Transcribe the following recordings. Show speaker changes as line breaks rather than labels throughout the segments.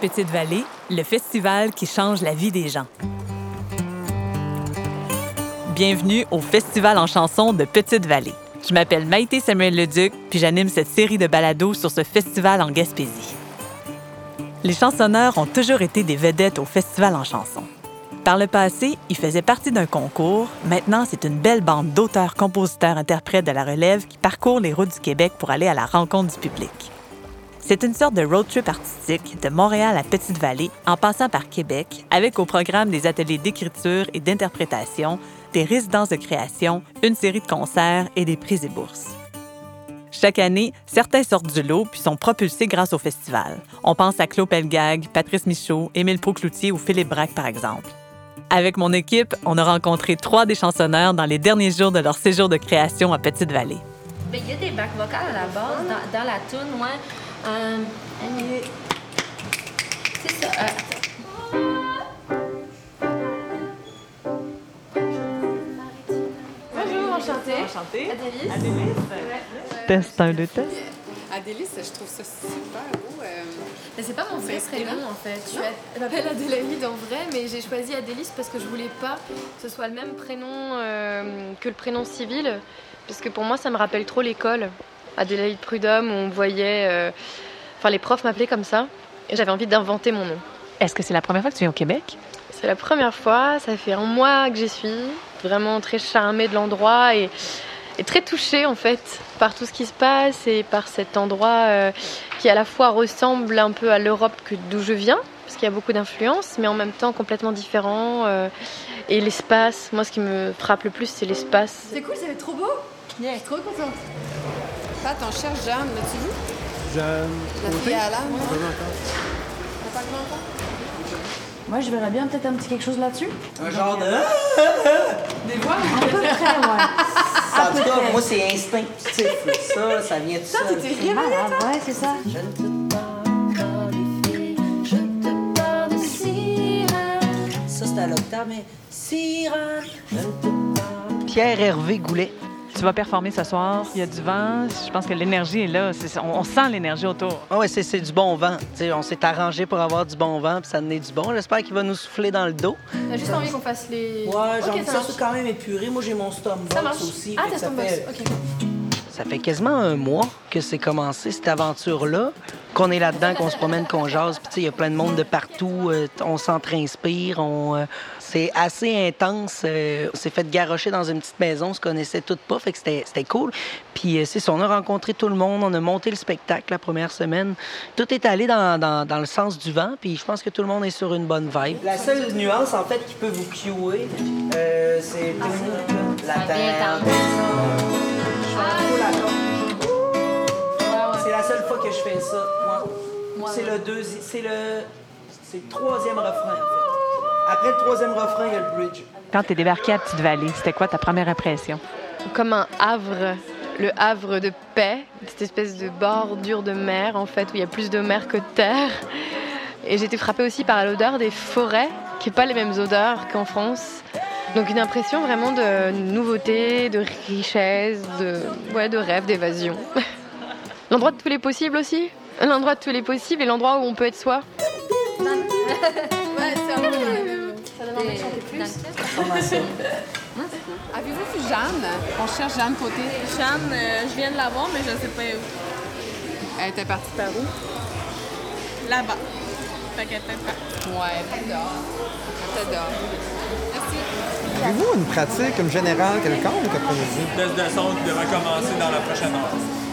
Petite Vallée, le festival qui change la vie des gens. Bienvenue au Festival en chanson de Petite Vallée. Je m'appelle Maïté Samuel Leduc, puis j'anime cette série de balados sur ce festival en Gaspésie. Les chansonneurs ont toujours été des vedettes au Festival en chanson. Par le passé, ils faisaient partie d'un concours. Maintenant, c'est une belle bande d'auteurs, compositeurs, interprètes de la relève qui parcourent les routes du Québec pour aller à la rencontre du public. C'est une sorte de road trip artistique de Montréal à Petite-Vallée en passant par Québec, avec au programme des ateliers d'écriture et d'interprétation, des résidences de création, une série de concerts et des prises et bourses. Chaque année, certains sortent du lot puis sont propulsés grâce au festival. On pense à Claude Pelgag, Patrice Michaud, Émile Paucloutier ou Philippe Braque, par exemple. Avec mon équipe, on a rencontré trois des chansonneurs dans les derniers jours de leur séjour de création à Petite-Vallée.
Ben, il y a des bacs vocales à la base, dans, la tune, ouais. Euh, c'est ça. euh, Bonjour, enchantée.
Enchantée.
Adélis.
Adélis.
Ouais.
Test 1, 2 tests.
Adélis, je trouve ça super beau. euh,
Mais c'est pas mon vrai prénom en fait. Je m'appelle Adélaïde en vrai, mais j'ai choisi Adélis parce que je voulais pas que ce soit le même prénom euh, que le prénom civil, parce que pour moi ça me rappelle trop l'école. Adélaïde Prudhomme, où on voyait. euh, Enfin, les profs m'appelaient comme ça, et j'avais envie d'inventer mon nom.
Est-ce que c'est la première fois que tu viens au Québec?
C'est la première fois, ça fait un mois que j'y suis, vraiment très charmée de l'endroit et, et très touchée en fait par tout ce qui se passe et par cet endroit euh, qui à la fois ressemble un peu à l'Europe que- d'où je viens, parce qu'il y a beaucoup d'influences, mais en même temps complètement différent. euh, et l'espace, moi ce qui me frappe le plus c'est l'espace.
C'est cool, ça va être trop beau. Je suis trop contente.
Pat, on cherche Jeanne, l'as-tu vu?
Jeanne.
La fille à
encore.
T'as pas vu encore?
Moi, je verrais bien peut-être un petit quelque chose là-dessus.
Un genre de.
Des voix?
À peu près, ouais.
En tout cas, moi, c'est instinctif. Ça, ça vient de ça.
C'est malade, ouais, c'est ça.
Je ne te parle pas des filles, je te parle de sirènes. Ça, c'est à l'octave, mais sirène, je ne te parle. Pierre-Hervé Goulet.
Tu vas performer ce soir, il y a du vent, je pense que l'énergie est là, on, on sent l'énergie autour.
Ah ouais, c'est, c'est du bon vent. On s'est arrangé pour avoir du bon vent, puis ça donne du bon. J'espère qu'il va nous souffler dans le dos.
J'ai juste envie qu'on fasse les.
Ouais, j'ai envie
ça
ça, quand même épuré. Moi, j'ai mon
marche.
aussi.
Ah,
que
t'as
ça
ton box.
fait-
Ok.
Ça fait quasiment un mois que c'est commencé, cette aventure-là, qu'on est là-dedans, qu'on se promène, qu'on jase. Puis, tu sais, il y a plein de monde de partout. euh, on s'entre-inspire. On, euh, c'est assez intense. euh, on s'est fait garrocher dans une petite maison. On se connaissait toutes pas. Fait que c'était, c'était cool. Puis, euh, c'est ça, on a rencontré tout le monde. On a monté le spectacle la première semaine. Tout est allé dans, dans- dans le sens du vent. Puis, je pense que tout le monde est sur une bonne vibe. La seule nuance, en fait, qui peut vous cuer, euh, c'est la C'est C'est le deuxième, c'est le, c'est le troisième refrain, en fait. Après le troisième refrain, il y a le bridge.
Quand tu es débarqué à Petite-Vallée, c'était quoi ta première impression?
comme un havre, le havre de paix, cette espèce de bordure de mer en fait, où il y a plus de mer que de terre. Et j'étais frappée aussi par l'odeur des forêts, qui n'est pas les mêmes odeurs qu'en France. Donc une impression vraiment de nouveauté, de richesse, de, ouais, de rêve, d'évasion. L'endroit de tous les possibles aussi? L'endroit de tous les possibles et l'endroit où on peut être soi.
Ouais, c'est un peu. Ça de.
Avez-vous vu Jeanne? On cherche Jeanne Côté.
Jeanne, euh, je viens de la voir, mais je ne sais pas où.
Elle était partie par où?
Là-bas. Fait qu'elle était partie.
Ouais, elle. Merci.
Avez-vous une pratique comme générale quelconque après-midi?
test de son qui devrait commencer dans la prochaine heure.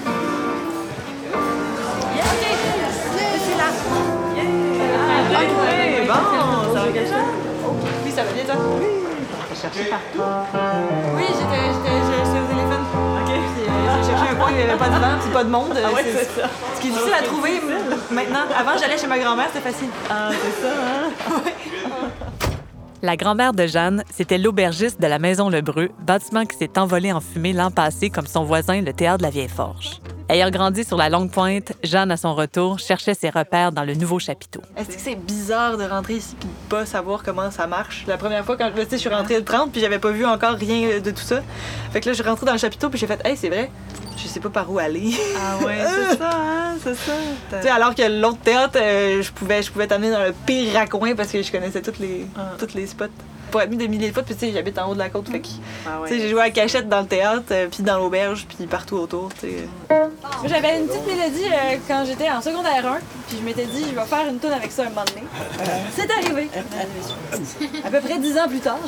Oui, bon, ça va chose? Oui, ça va bien, toi? Oui. On cherché partout.
Oui, j'étais au téléphone. OK. J'ai cherché un coin il n'y avait pas de vent pas de monde.
Ah ouais,
C'est-
c'est ça.
Ce qui est difficile à trouver maintenant. Avant, j'allais chez ma grand-mère, c'était facile.
Ah, c'est ça, hein? La grand-mère de Jeanne, c'était l'aubergiste de la Maison Lebreu, bâtiment qui s'est envolé en fumée l'an passé comme son voisin, le théâtre de la Vieille Forge. Ayant grandi sur la longue pointe, Jeanne, à son retour, cherchait ses repères dans le nouveau chapiteau.
Est-ce que c'est bizarre de rentrer ici puis de pas savoir comment ça marche? La première fois, quand sais, je suis rentrée le 30 puis j'avais pas vu encore rien de tout ça. Fait que là, je suis rentrée dans le chapiteau puis j'ai fait, hey, c'est vrai, je sais pas par où aller.
Ah ouais, c'est ça, hein, c'est ça.
Tu sais, alors que l'autre théâtre, euh, je pouvais, je pouvais t'amener dans le pire raccoin parce que je connaissais toutes les,
Ah.
toutes les spots. Pour être mis des milliers de fois, puis tu sais, j'habite en haut de la côte, fait que,
Ah ouais.
tu sais, j'ai joué à cachette dans le théâtre, euh, puis dans l'auberge, puis partout autour, tu sais.
Moi, J'avais une petite mélodie euh, quand j'étais en secondaire 1, puis je m'étais dit, je vais faire une tune avec ça un moment donné. C'est arrivé. À peu près dix ans plus tard.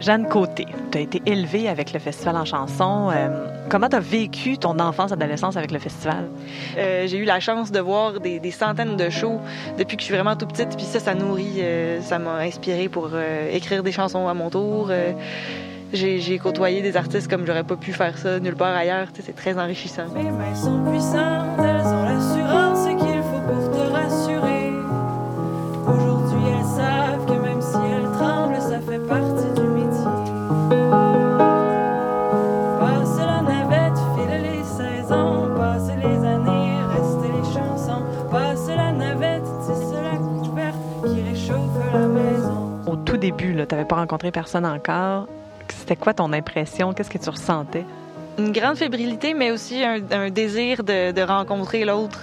Jeanne Côté, tu as été élevée avec le festival en chanson. Euh, comment tu as vécu ton enfance, adolescence avec le festival?
Euh, j'ai eu la chance de voir des, des centaines de shows depuis que je suis vraiment tout petite, puis ça, ça nourrit, euh, ça m'a inspiré pour euh, écrire des chansons à mon tour. Euh, j'ai, j'ai côtoyé des artistes comme j'aurais pas pu faire ça nulle part ailleurs. C'est très enrichissant.
Mes mains sont puissantes, elles
n'avais pas rencontré personne encore. C'était quoi ton impression? Qu'est-ce que tu ressentais?
Une grande fébrilité, mais aussi un, un désir de, de rencontrer l'autre.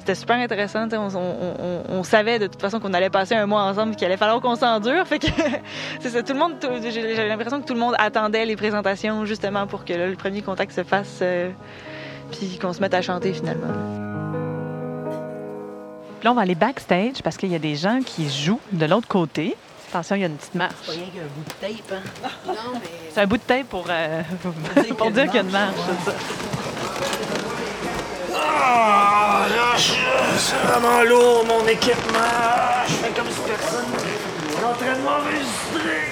C'était super intéressant. On, on- on- on savait de toute façon qu'on allait passer un mois ensemble, qu'il allait falloir qu'on s'endure. Fait que c'est ça. Tout le monde, j'avais l'impression que tout le monde attendait les présentations justement pour que là, le premier contact se fasse, euh, puis qu'on se mette à chanter finalement.
Là, on va aller backstage parce qu'il y a des gens qui jouent de l'autre côté. Attention, il y a une petite marche.
Pas rien qu'un bout de tape, hein?
C'est un bout de tape pour, euh, pour dire qu'il y a une marche. c'est ça.
Ah, là, je- c'est vraiment lourd, mon équipement. Je fais comme si personne est en train de m'enregistrer.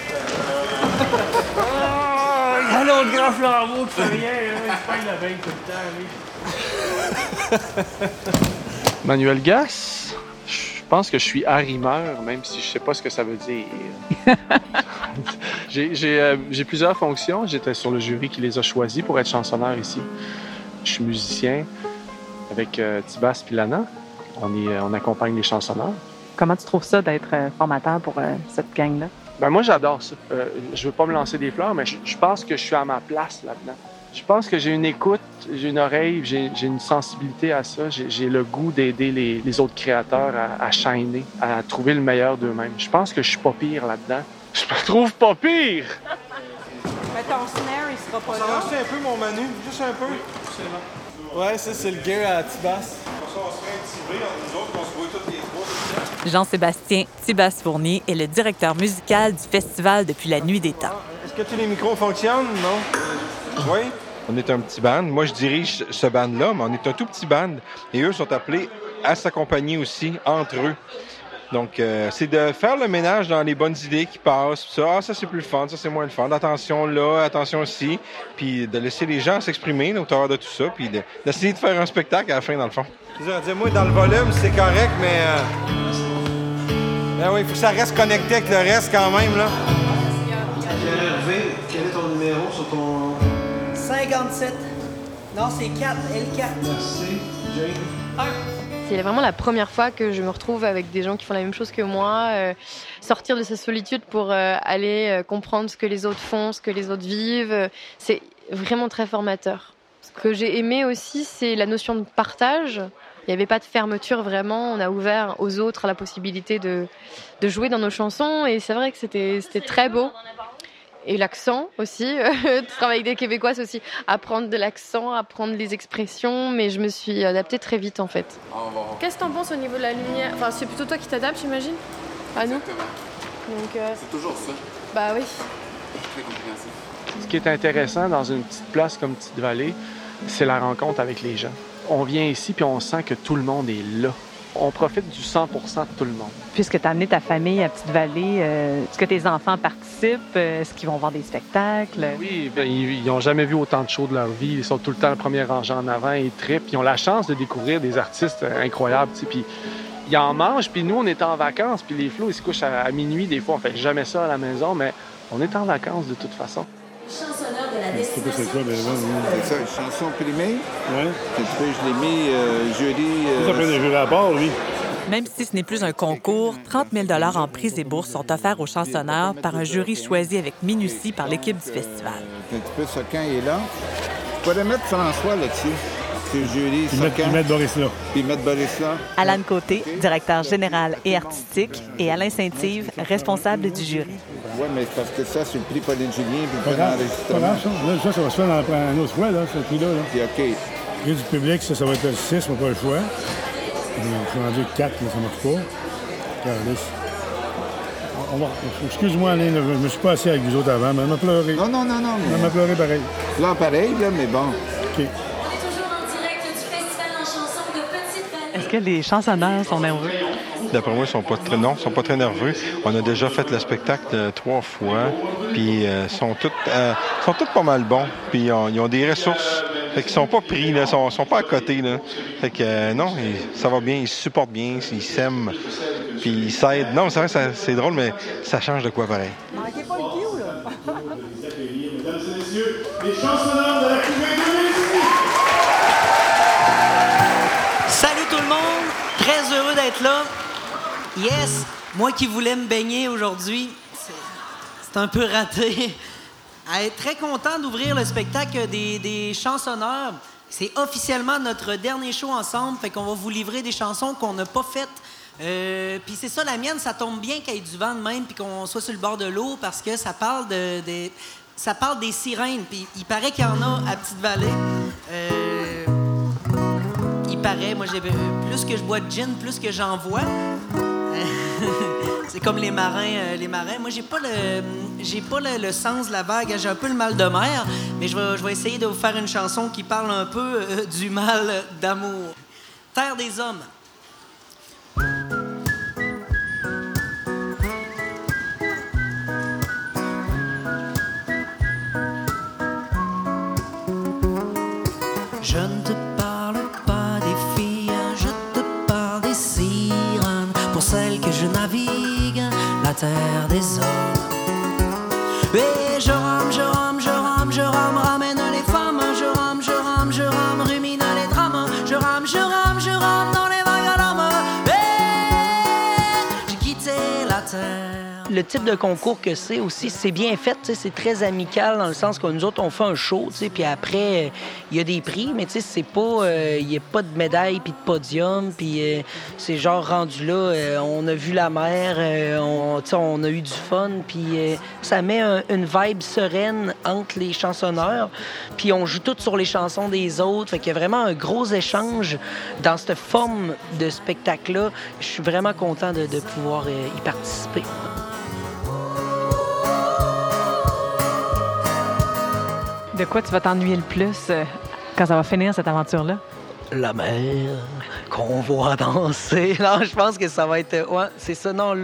Ah, il y a l'autre grand flambeau qui fait rien. hein. Il se la veille tout le temps, lui. Manuel Gas, je pense que je suis arrimeur, même si je sais pas ce que ça veut dire. J'ai euh, j'ai plusieurs fonctions. J'étais sur le jury qui les a choisis pour être chansonneur ici. Je suis musicien avec euh, Tibas et Lana. On, est, euh, on accompagne les chansonneurs.
Comment tu trouves ça d'être euh, formateur pour euh, cette gang-là?
Ben moi, j'adore ça. Euh, je veux pas me lancer des fleurs, mais je, je pense que je suis à ma place là-dedans. Je pense que j'ai une écoute, j'ai une oreille, j'ai j'ai une sensibilité à ça. J'ai j'ai le goût d'aider les, les autres créateurs à, à shiner, à trouver le meilleur d'eux-mêmes. Je pense que je suis pas pire là-dedans. Je me trouve pas pire!
Mais ton snare, il sera pas
Ça
là.
marche un peu mon Manu, juste un peu. Ouais, ça c'est le gear à Tibas.
Jean-Sébastien Thibas Fournier est le directeur musical du festival depuis la nuit des temps.
Est-ce que tous les micros fonctionnent? Non? Oui?
On est un petit band. Moi, je dirige ce band-là, mais on est un tout petit band. Et eux sont appelés à s'accompagner aussi entre eux. Donc, euh, c'est de faire le ménage dans les bonnes idées qui passent. Ça, ah, ça c'est plus le fun, ça c'est moins le fun. Attention là, attention ici. Puis de laisser les gens s'exprimer au travers de tout ça. Puis de- d'essayer de faire un spectacle à la fin, dans le fond.
Je veux dire, moi, dans le volume, c'est correct, mais. euh, Ben oui, il faut que ça reste connecté avec le reste quand même, là. quel est ton numéro sur ton.
57. Non, c'est 4, L4.
Merci, Jane.
C'est vraiment la première fois que je me retrouve avec des gens qui font la même chose que moi, euh, sortir de sa solitude pour euh, aller euh, comprendre ce que les autres font, ce que les autres vivent. C'est vraiment très formateur. Ce que j'ai aimé aussi, c'est la notion de partage. Il n'y avait pas de fermeture vraiment. On a ouvert aux autres la possibilité de, de jouer dans nos chansons et c'est vrai que c'était c'était très beau. Et l'accent aussi, travailler avec des Québécois, c'est aussi apprendre de l'accent, apprendre les expressions, mais je me suis adaptée très vite en fait.
Qu'est-ce que t'en penses au niveau de la lumière? Enfin, c'est plutôt toi qui t'adaptes, j'imagine? À nous Donc, euh,
C'est toujours ça.
bah oui.
Très compréhensif.
Ce qui est intéressant dans une petite place comme Petite Vallée, c'est la rencontre avec les gens. On vient ici puis on sent que tout le monde est là. On profite du 100% de tout le monde.
Puisque tu as amené ta famille à Petite-Vallée, euh, est-ce que tes enfants participent? Euh, Est-ce qu'ils vont voir des spectacles?
Oui, ben, ils n'ont jamais vu autant de shows de leur vie. Ils sont tout le temps le premier rangé en avant, ils trippent. Ils ont la chance de découvrir des artistes euh, incroyables. Puis ils en mangent, puis nous, on est en vacances. Puis les flots, ils se couchent à, à minuit. Des fois, on fait jamais ça à la maison, mais on est en vacances de toute façon.
Chansonneur la
C'est pas c'est quoi, ouais,
C'est ça, chanson primée?
ouais.
Je l'ai mis euh, jeudi.
Ça, ça
euh,
fait des jeux à part, lui.
Même si ce n'est plus un concours, 30 000 en prix et bourses sont offerts aux chansonneurs par un jury choisi avec minutie par l'équipe du festival.
un petit peu Socan est là. Je pourrais mettre François là-dessus. C'est le
mettent, ils
Socan.
mettent Boris là.
Puis mettre Boris là.
Alan Côté, directeur général et artistique, et Alain Saint-Yves, responsable du jury.
Oui, mais parce que ça, c'est le prix Pauline Julien, puis
Pas
le prix
grave, c'est pas
d'enregistrement.
grave, ça. Là, ça, ça va se faire dans, une autre fois, là, ce prix-là. Là.
Puis OK.
Prix du public, ça, ça va être le 6, on n'a pas le choix. Je suis rendu 4, mais ça marche pas. Carlis. On va... Excuse-moi, Alain, je me suis pas assis avec vous autres avant, mais elle m'a pleuré.
Non, non, non, non.
Elle m'a pleuré pareil.
Là, pareil, là, mais bon.
OK.
Les chansonneurs sont nerveux?
D'après moi, ils sont pas très, non, ils sont pas très nerveux. On a déjà fait le spectacle euh, trois fois, puis euh, sont tous, euh, sont pas mal bons. Puis ils ont, des ressources, fait qu'ils sont pas pris, là, sont, sont pas à côté, là. Fait que euh, non, ils- ça va bien, ils se supportent bien, ils s'aiment, puis ils s'aident. Non, c'est vrai, c'est drôle, mais ça change de quoi pareil.
Yes, moi qui voulais me baigner aujourd'hui, c'est- un peu raté. À être très content d'ouvrir le spectacle des, chansonneurs. C'est officiellement notre dernier show ensemble, fait qu'on va vous livrer des chansons qu'on n'a pas faites. Euh, puis c'est ça, la mienne, ça tombe bien qu'il y ait du vent de même, puis qu'on soit sur le bord de l'eau, parce que ça parle de, ça parle des sirènes. Puis il paraît qu'il y en a à Petite-Vallée. Euh, il paraît, moi, j'ai plus que je bois de gin, plus que j'en vois. C'est comme les marins, euh, les marins. Moi, j'ai pas le, j'ai pas le, sens de la vague. J'ai un peu le mal de mer, mais je vais, je vais essayer de vous faire une chanson qui parle un peu euh, du mal d'amour. Terre des hommes. Terre des hommes.
Le type de concours que c'est aussi, c'est bien fait, c'est très amical dans le sens que nous autres, on fait un show, puis après, il y a des prix, mais c'est pas, euh, il y a pas de médaille puis de podium, puis euh, c'est genre rendu là, euh, on a vu la mer, on, a eu du fun, puis ça met un- une vibe sereine entre les chansonneurs, puis on joue toutes sur les chansons des autres, fait qu'il y a vraiment un gros échange dans cette forme de spectacle-là. Je suis vraiment content de, pouvoir y participer.
De quoi tu vas t'ennuyer le plus euh, quand ça va finir cette aventure-là?
La mer qu'on voit danser. Non, je pense que ça va être. Ouais, c'est ça. Non,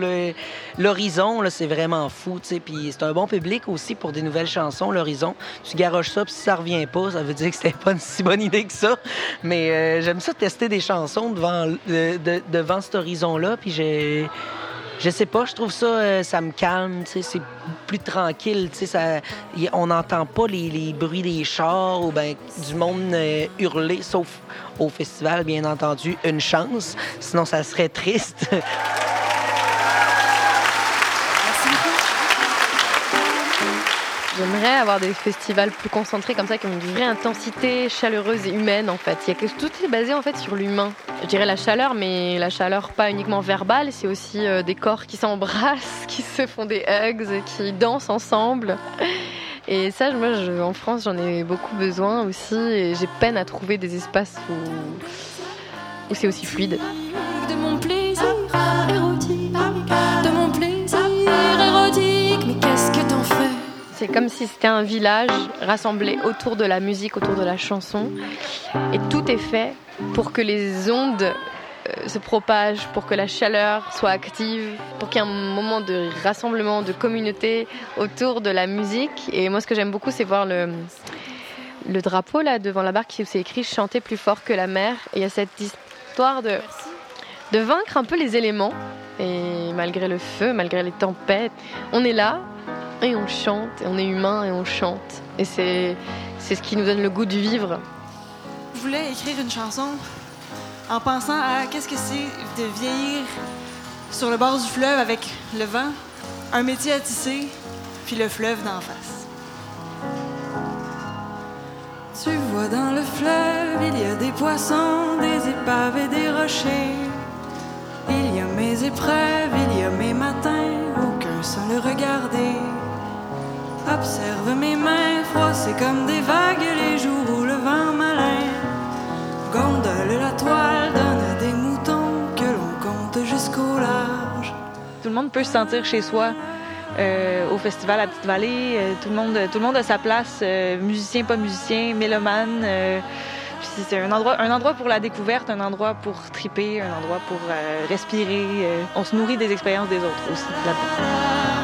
l'horizon, là, c'est vraiment fou, tu. Puis c'est un bon public aussi pour des nouvelles chansons, l'horizon. Tu garoches ça, puis si ça revient pas, ça veut dire que c'était pas une si bonne idée que ça. Mais euh, j'aime ça tester des chansons devant, de- de- devant cet horizon-là. Puis j'ai. Je sais pas, je trouve ça, euh, ça me calme, c'est plus tranquille, ça, on n'entend pas les, les bruits des chars ou ben du monde euh, hurler, sauf au festival, bien entendu, une chance, sinon ça serait triste.
J'aimerais avoir des festivals plus concentrés comme ça, qui ont une vraie intensité chaleureuse et humaine en fait. Il y a. Tout est basé en fait sur l'humain. Je dirais la chaleur, mais la chaleur pas uniquement verbale, c'est aussi euh, des corps qui s'embrassent, qui se font des hugs, qui dansent ensemble. Et ça, moi, en France, j'en ai beaucoup besoin aussi, et j'ai peine à trouver des espaces où c'est aussi fluide. C'est comme si c'était un village rassemblé autour de la musique, autour de la chanson. Et tout est fait pour que les ondes euh, se propagent, pour que la chaleur soit active, pour qu'il y ait un moment de rassemblement, de communauté autour de la musique. Et moi, ce que j'aime beaucoup, c'est voir le, drapeau là devant la barque où c'est écrit Chanter plus fort que la mer. Il y a cette histoire de, de vaincre un peu les éléments. Et malgré le feu, malgré les tempêtes, on est là et on chante, et on est humain et on chante. Et c'est ce qui nous donne le goût de vivre.
Je voulais écrire une chanson en pensant à qu'est-ce que c'est de vieillir sur le bord du fleuve avec le vent, un métier à tisser, puis le fleuve d'en face? Tu vois dans le fleuve, il y a des poissons, des épaves et des rochers. Il y a mes épreuves, il y a mes matins, aucun sans le regarder. Observe mes mains froissées comme des vagues les jours où le vent malin gondole la toile, donne des moutons que l'on compte jusqu'au large.
Tout le monde peut se sentir chez soi euh, au festival à Petite-Vallée. Euh, tout, le monde, tout a sa place, euh, musicien, pas musicien, mélomane. c'est un endroit, pour la découverte, un endroit pour triper, un endroit pour respirer. on se nourrit des expériences des autres aussi là-bas.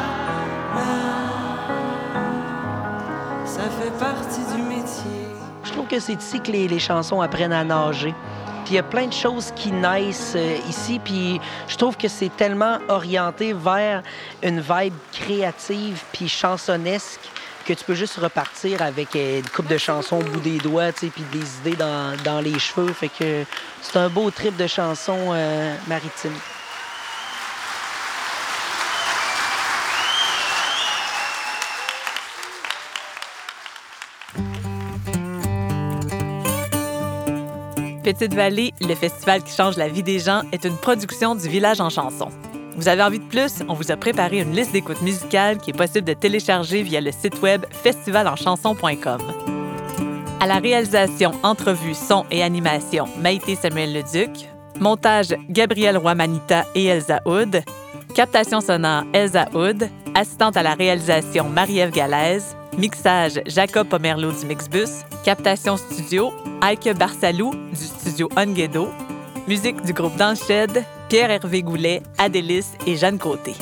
Que c'est ici que les, chansons apprennent à nager. Puis il y a plein de choses qui naissent euh, ici, puis je trouve que c'est tellement orienté vers une vibe créative puis chansonnesque que tu peux juste repartir avec euh, une coupe de chansons au bout des doigts, puis des idées dans, dans les cheveux. Fait que c'est un beau trip de chansons euh, maritimes.
Petite Vallée, le festival qui change la vie des gens, est une production du Village en chanson. Vous avez envie de plus? On vous a préparé une liste d'écoutes musicales qui est possible de télécharger via le site web festivalenchanson.com. À la réalisation, entrevue, son et animation, Maïté Samuel Leduc. Montage, Gabriel Roy-Manita et Elsa Houd. Captation sonore, Elsa Houd. Assistante à la réalisation, Marie-Ève Galaise. Mixage, Jacob Pomerleau du Mixbus. Captation studio, Aike Barsalou du studio Onguedo. Musique du groupe Danshed, Pierre-Hervé Goulet, Adélis et Jeanne Côté.